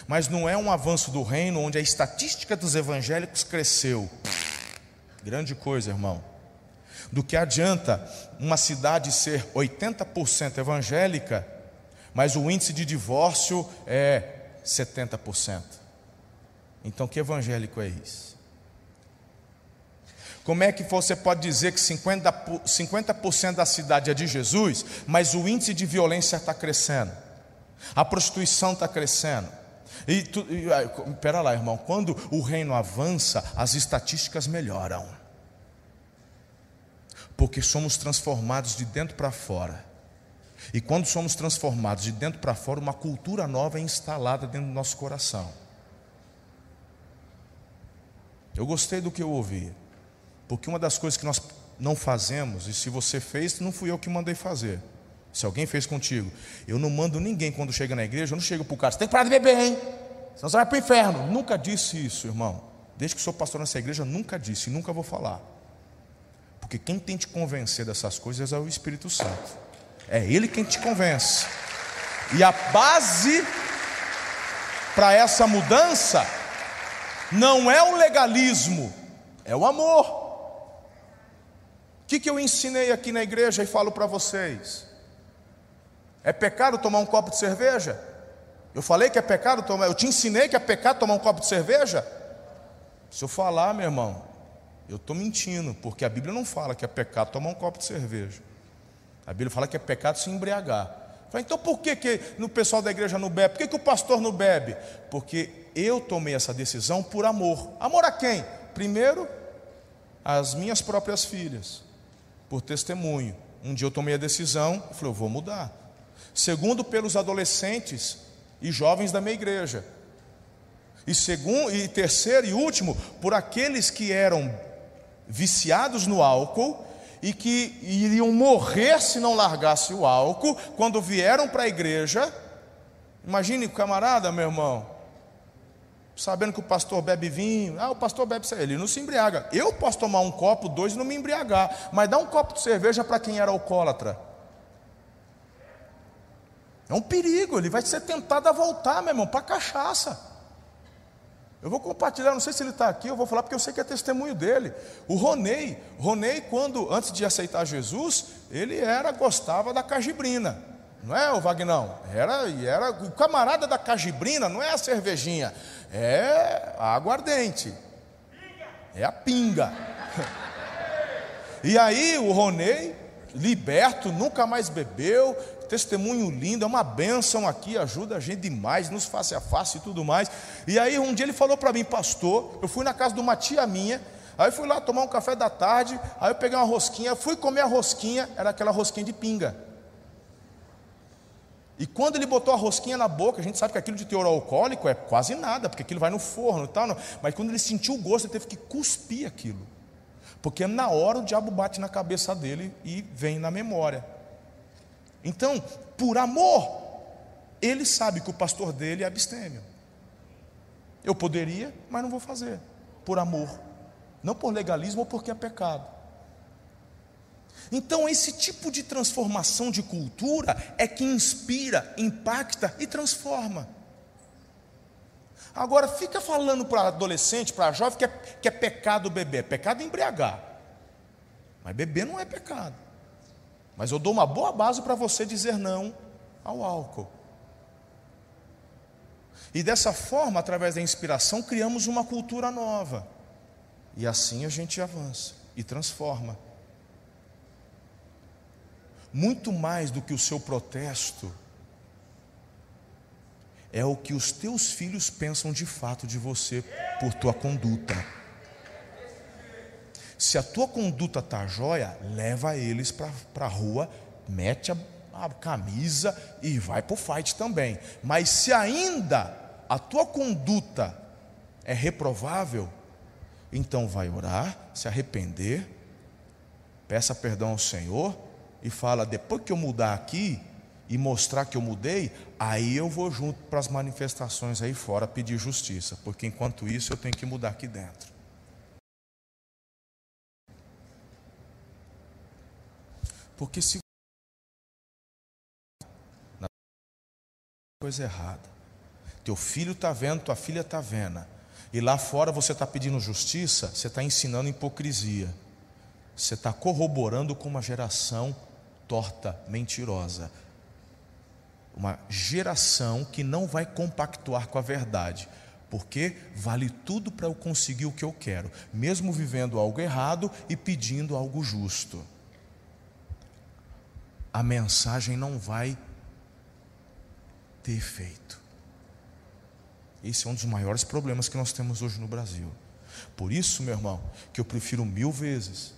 Mas não é um avanço do reino onde a estatística dos evangélicos cresceu. Grande coisa, irmão. Do que adianta uma cidade ser 80% evangélica, mas o índice de divórcio é 70%. Então, que evangélico é isso? Como é que você pode dizer que 50%, 50 da cidade é de Jesus, mas o índice de violência está crescendo, a prostituição está crescendo? E, tu, e pera lá, irmão, quando o reino avança, as estatísticas melhoram, porque somos transformados de dentro para fora. E quando somos transformados de dentro para fora, uma cultura nova é instalada dentro do nosso coração. Eu gostei do que eu ouvi. Porque uma das coisas que nós não fazemos, e se você fez, não fui eu que mandei fazer. Se alguém fez contigo, eu não mando ninguém quando chega na igreja, eu não chego para o cara, você tem que parar de beber, hein? Senão você vai para o inferno. Nunca disse isso, irmão. Desde que sou pastor nessa igreja, nunca disse e nunca vou falar. Porque quem tem te convencer dessas coisas é o Espírito Santo. É Ele quem te convence. E a base para essa mudança não é o legalismo, é o amor que, que eu ensinei aqui na igreja e falo para vocês? É pecado tomar um copo de cerveja? Eu falei que é pecado tomar, eu te ensinei que é pecado tomar um copo de cerveja? Se eu falar, meu irmão, eu estou mentindo, porque a Bíblia não fala que é pecado tomar um copo de cerveja. A Bíblia fala que é pecado se embriagar. Falei, então por que, que no pessoal da igreja não bebe? Por que, que o pastor não bebe? Porque eu tomei essa decisão por amor. Amor a quem? Primeiro, as minhas próprias filhas por testemunho. Um dia eu tomei a decisão, eu falei, eu vou mudar. Segundo, pelos adolescentes e jovens da minha igreja. E segundo, e terceiro e último, por aqueles que eram viciados no álcool e que iriam morrer se não largasse o álcool, quando vieram para a igreja. Imagine, camarada, meu irmão, sabendo que o pastor bebe vinho. Ah, o pastor bebe ele não se embriaga. Eu posso tomar um copo, dois e não me embriagar, mas dá um copo de cerveja para quem era alcoólatra. É um perigo, ele vai ser tentado a voltar, meu irmão, para cachaça. Eu vou compartilhar, não sei se ele está aqui, eu vou falar porque eu sei que é testemunho dele. O Ronei, Ronei, quando antes de aceitar Jesus, ele era gostava da cajibrina. Não é o Vagnão? Era, era o camarada da cajibrina, não é a cervejinha, é a aguardente. É a pinga. E aí o Ronei, liberto, nunca mais bebeu, testemunho lindo, é uma bênção aqui, ajuda a gente demais, nos face a face e tudo mais. E aí um dia ele falou para mim, pastor, eu fui na casa de uma tia minha, aí fui lá tomar um café da tarde, aí eu peguei uma rosquinha, fui comer a rosquinha, era aquela rosquinha de pinga. E quando ele botou a rosquinha na boca, a gente sabe que aquilo de teor alcoólico é quase nada, porque aquilo vai no forno e tal. Não. Mas quando ele sentiu o gosto, ele teve que cuspir aquilo. Porque na hora o diabo bate na cabeça dele e vem na memória. Então, por amor, ele sabe que o pastor dele é abstêmio. Eu poderia, mas não vou fazer. Por amor. Não por legalismo ou porque é pecado. Então, esse tipo de transformação de cultura é que inspira, impacta e transforma. Agora, fica falando para adolescente, para jovem, que é, que é pecado beber. Pecado é embriagar. Mas beber não é pecado. Mas eu dou uma boa base para você dizer não ao álcool. E dessa forma, através da inspiração, criamos uma cultura nova. E assim a gente avança e transforma. Muito mais do que o seu protesto, é o que os teus filhos pensam de fato de você por tua conduta. Se a tua conduta está jóia, leva eles para a rua, mete a, a camisa e vai para o fight também. Mas se ainda a tua conduta é reprovável, então vai orar, se arrepender, peça perdão ao Senhor e fala: depois que eu mudar aqui, e mostrar que eu mudei, aí eu vou junto para as manifestações aí fora pedir justiça, porque enquanto isso eu tenho que mudar aqui dentro. Porque se coisa errada, teu filho está vendo, tua filha está vendo, e lá fora você está pedindo justiça, você está ensinando hipocrisia, você está corroborando com uma geração torta, mentirosa. Uma geração que não vai compactuar com a verdade, porque vale tudo para eu conseguir o que eu quero, mesmo vivendo algo errado e pedindo algo justo. A mensagem não vai ter efeito. Esse é um dos maiores problemas que nós temos hoje no Brasil. Por isso, meu irmão, que eu prefiro mil vezes,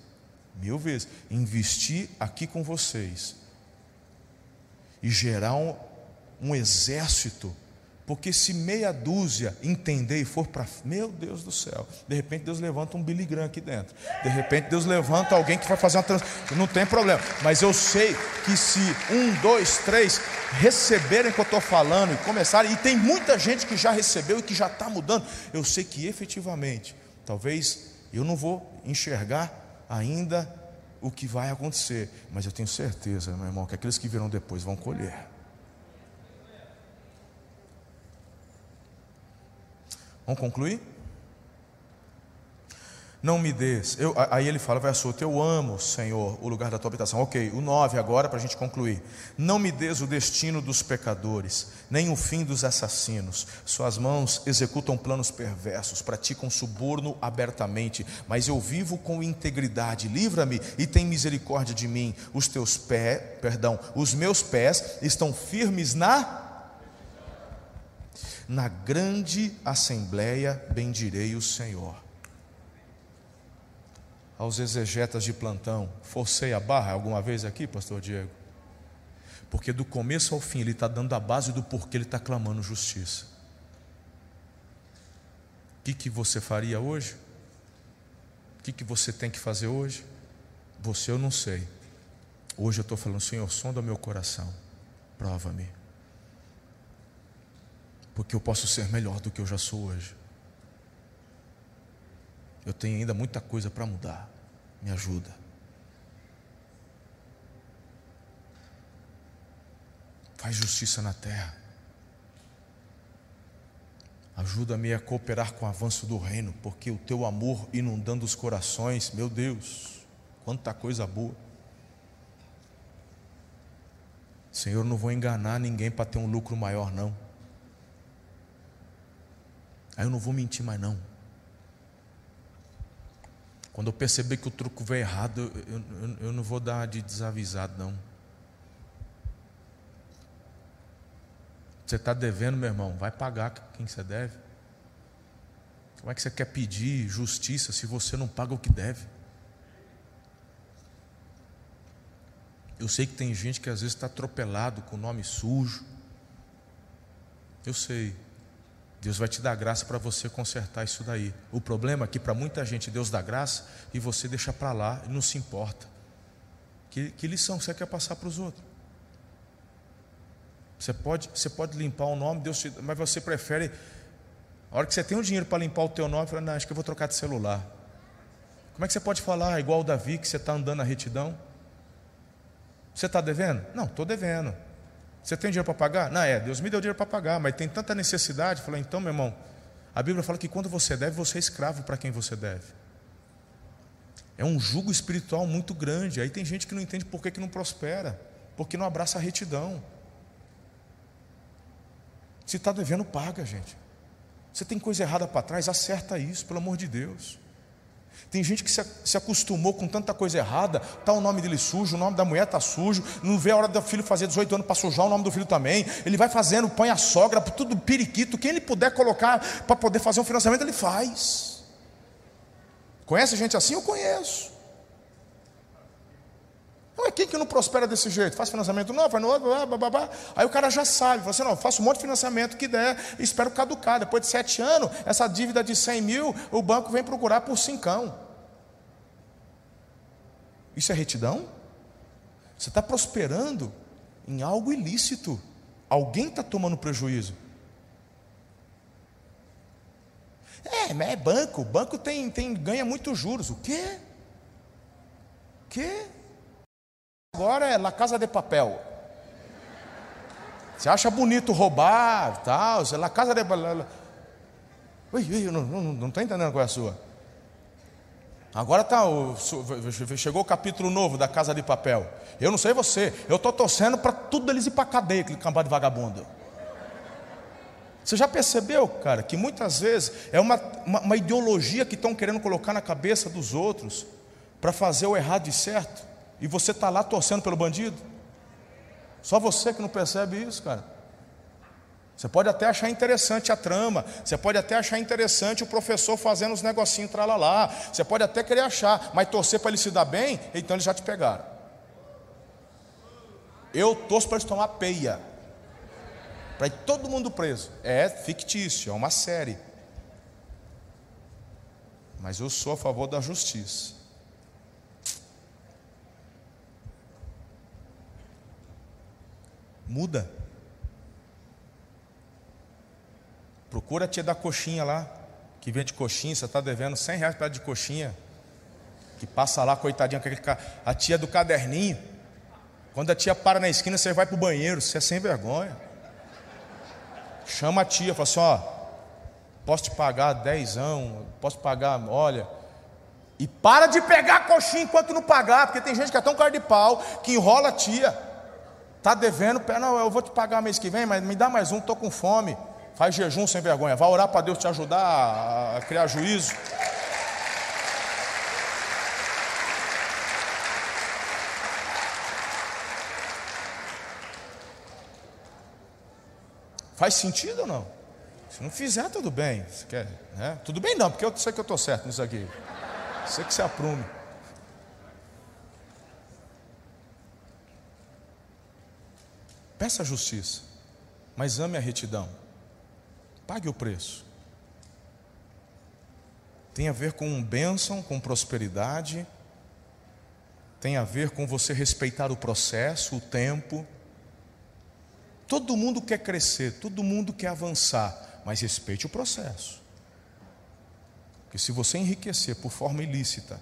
mil vezes, investir aqui com vocês e gerar um, um exército, porque se meia dúzia entender e for para. Meu Deus do céu, de repente Deus levanta um Billy aqui dentro, de repente Deus levanta alguém que vai fazer uma transição, não tem problema, mas eu sei que se um, dois, três receberem o que eu estou falando e começarem, e tem muita gente que já recebeu e que já está mudando, eu sei que efetivamente, talvez eu não vou enxergar ainda o que vai acontecer, mas eu tenho certeza, meu irmão, que aqueles que virão depois vão colher. Vamos concluir? Não me des. Eu, aí ele fala, verso 8: Eu amo, Senhor, o lugar da tua habitação. Ok, o 9 agora para a gente concluir. Não me des o destino dos pecadores, nem o fim dos assassinos. Suas mãos executam planos perversos, praticam suborno abertamente. Mas eu vivo com integridade. Livra-me e tem misericórdia de mim. Os teus pés, perdão, os meus pés estão firmes na na grande assembleia bendirei o Senhor aos exegetas de plantão. Forcei a barra alguma vez aqui, pastor Diego? Porque do começo ao fim ele está dando a base do porquê ele está clamando justiça. O que, que você faria hoje? O que, que você tem que fazer hoje? Você eu não sei. Hoje eu estou falando, Senhor, sonda meu coração, prova-me. Porque eu posso ser melhor do que eu já sou hoje. Eu tenho ainda muita coisa para mudar. Me ajuda. Faz justiça na terra. Ajuda-me a cooperar com o avanço do reino, porque o teu amor inundando os corações, meu Deus, quanta coisa boa. Senhor, não vou enganar ninguém para ter um lucro maior, não. Aí eu não vou mentir mais, não. Quando eu perceber que o truco veio errado, eu, eu, eu não vou dar de desavisado, não. Você está devendo, meu irmão, vai pagar quem você deve. Como é que você quer pedir justiça se você não paga o que deve? Eu sei que tem gente que às vezes está atropelado com nome sujo. Eu sei. Deus vai te dar graça para você consertar isso daí. O problema é que para muita gente Deus dá graça e você deixa para lá e não se importa. Que, que lição você quer passar para os outros? Você pode, você pode limpar o nome, Deus te, mas você prefere. A hora que você tem o dinheiro para limpar o teu nome, fala, não, acho que eu vou trocar de celular. Como é que você pode falar igual o Davi que você está andando na retidão? Você está devendo? Não, estou devendo. Você tem dinheiro para pagar? Não, é, Deus me deu dinheiro para pagar, mas tem tanta necessidade. Falei, então, meu irmão, a Bíblia fala que quando você deve, você é escravo para quem você deve. É um jugo espiritual muito grande. Aí tem gente que não entende por que, que não prospera, porque não abraça a retidão. Se está devendo, paga, gente. Você tem coisa errada para trás, acerta isso, pelo amor de Deus. Tem gente que se acostumou com tanta coisa errada, está o nome dele sujo, o nome da mulher está sujo, não vê a hora do filho fazer 18 anos para sujar o nome do filho também. Ele vai fazendo, põe a sogra, tudo periquito. Quem ele puder colocar para poder fazer um financiamento, ele faz. Conhece gente assim? Eu conheço. Quem que não prospera desse jeito? Faz financiamento não, vai no outro, blá, blá, blá, Aí o cara já sabe, fala assim, não, faço um monte de financiamento que der, espero caducar. Depois de sete anos, essa dívida de 100 mil, o banco vem procurar por cincão. Isso é retidão? Você está prosperando em algo ilícito. Alguém está tomando prejuízo. É, é banco. O banco tem, tem, ganha muitos juros. O quê? O quê? Agora é La Casa de Papel. Você acha bonito roubar, tal, é La Casa de Papel. Ui, ui, não estou entendendo qual é a sua. Agora tá chegou o capítulo novo da Casa de Papel. Eu não sei você, eu estou torcendo para tudo eles ir para cadeia, aquele cambado de vagabundo. Você já percebeu, cara, que muitas vezes é uma, uma, uma ideologia que estão querendo colocar na cabeça dos outros para fazer o errado e certo? E você está lá torcendo pelo bandido? Só você que não percebe isso, cara. Você pode até achar interessante a trama, você pode até achar interessante o professor fazendo os negocinhos tralalá, você pode até querer achar, mas torcer para ele se dar bem, então eles já te pegaram. Eu torço para eles tomar peia, para ir todo mundo preso. É fictício, é uma série. Mas eu sou a favor da justiça. Muda. Procura a tia da coxinha lá, que vende coxinha, você está devendo 100 reais para de coxinha, que passa lá, coitadinha, a tia do caderninho. Quando a tia para na esquina, você vai para o banheiro, você é sem vergonha. Chama a tia, fala assim: ó, posso te pagar dezão, posso pagar, olha. E para de pegar a coxinha enquanto não pagar, porque tem gente que é tão cara de pau que enrola a tia. Está devendo, não, eu vou te pagar mês que vem, mas me dá mais um, estou com fome. Faz jejum sem vergonha. Vai orar para Deus te ajudar a criar juízo. Faz sentido ou não? Se não fizer, tudo bem. Você quer, né? Tudo bem não, porque eu sei que eu estou certo nisso aqui. Sei que se aprume. Peça a justiça, mas ame a retidão. Pague o preço. Tem a ver com bênção, com prosperidade, tem a ver com você respeitar o processo, o tempo. Todo mundo quer crescer, todo mundo quer avançar, mas respeite o processo. Porque se você enriquecer por forma ilícita,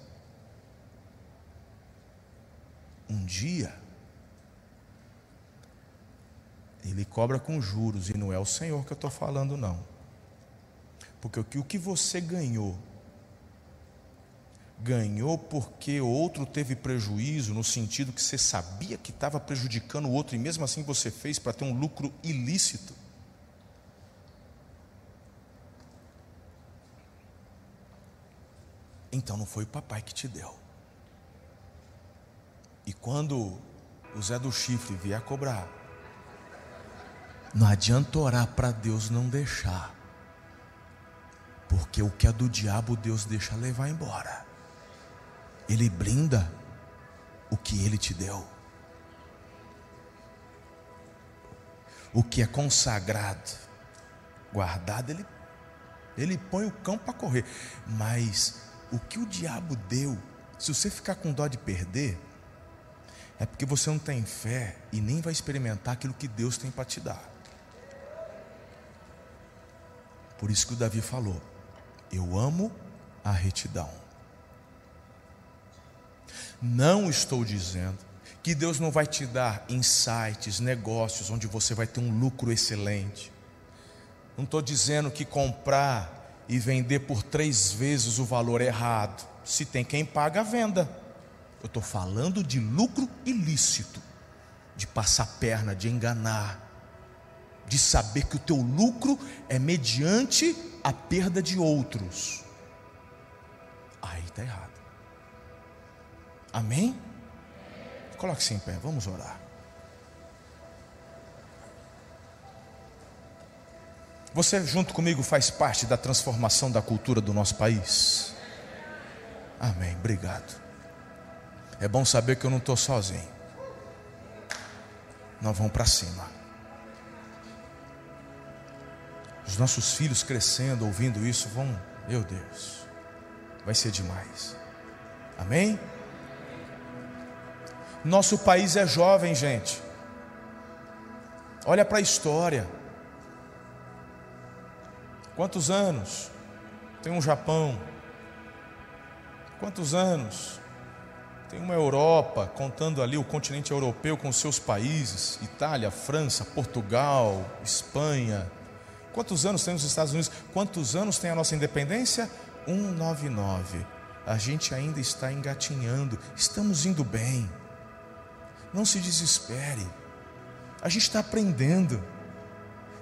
um dia ele cobra com juros e não é o Senhor que eu estou falando, não. Porque o que você ganhou, ganhou porque outro teve prejuízo, no sentido que você sabia que estava prejudicando o outro e mesmo assim você fez para ter um lucro ilícito. Então não foi o papai que te deu. E quando o Zé do Chifre vier cobrar, não adianta orar para Deus não deixar. Porque o que é do diabo, Deus deixa levar embora. Ele brinda o que ele te deu. O que é consagrado, guardado, ele, ele põe o cão para correr. Mas o que o diabo deu, se você ficar com dó de perder, é porque você não tem fé e nem vai experimentar aquilo que Deus tem para te dar. Por isso que o Davi falou: Eu amo a retidão. Não estou dizendo que Deus não vai te dar insights, negócios onde você vai ter um lucro excelente. Não estou dizendo que comprar e vender por três vezes o valor errado. Se tem quem paga a venda. Eu estou falando de lucro ilícito, de passar perna, de enganar, de saber que o teu lucro é mediante a perda de outros. Aí está errado. Amém? Coloque-se em pé, vamos orar. Você, junto comigo, faz parte da transformação da cultura do nosso país? Amém, obrigado. É bom saber que eu não estou sozinho. Nós vamos para cima. Os nossos filhos crescendo, ouvindo isso, vão, meu Deus, vai ser demais. Amém? Nosso país é jovem, gente. Olha para a história. Quantos anos tem um Japão? Quantos anos tem uma Europa, contando ali o continente europeu com seus países, Itália, França, Portugal, Espanha. Quantos anos tem os Estados Unidos? Quantos anos tem a nossa independência? 199. A gente ainda está engatinhando, estamos indo bem. Não se desespere. A gente está aprendendo.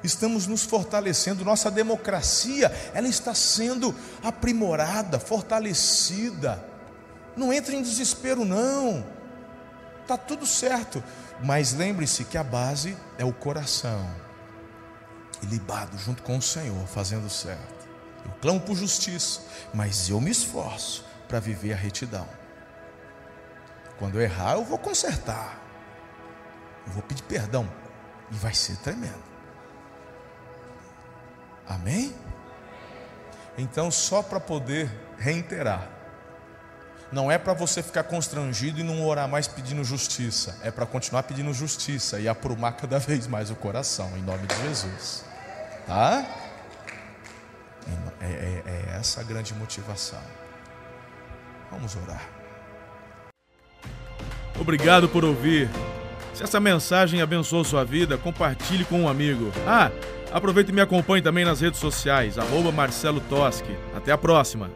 Estamos nos fortalecendo, nossa democracia, ela está sendo aprimorada, fortalecida. Não entre em desespero não. Tá tudo certo, mas lembre-se que a base é o coração. E libado junto com o Senhor, fazendo certo. Eu clamo por justiça, mas eu me esforço para viver a retidão. Quando eu errar, eu vou consertar. Eu vou pedir perdão. E vai ser tremendo. Amém? Então, só para poder reiterar, não é para você ficar constrangido e não orar mais pedindo justiça, é para continuar pedindo justiça e aprumar cada vez mais o coração, em nome de Jesus, tá? É, é, é essa a grande motivação. Vamos orar. Obrigado por ouvir. Se essa mensagem abençoou sua vida, compartilhe com um amigo. Ah, aproveite e me acompanhe também nas redes sociais, arroba Marcelo Toschi. Até a próxima!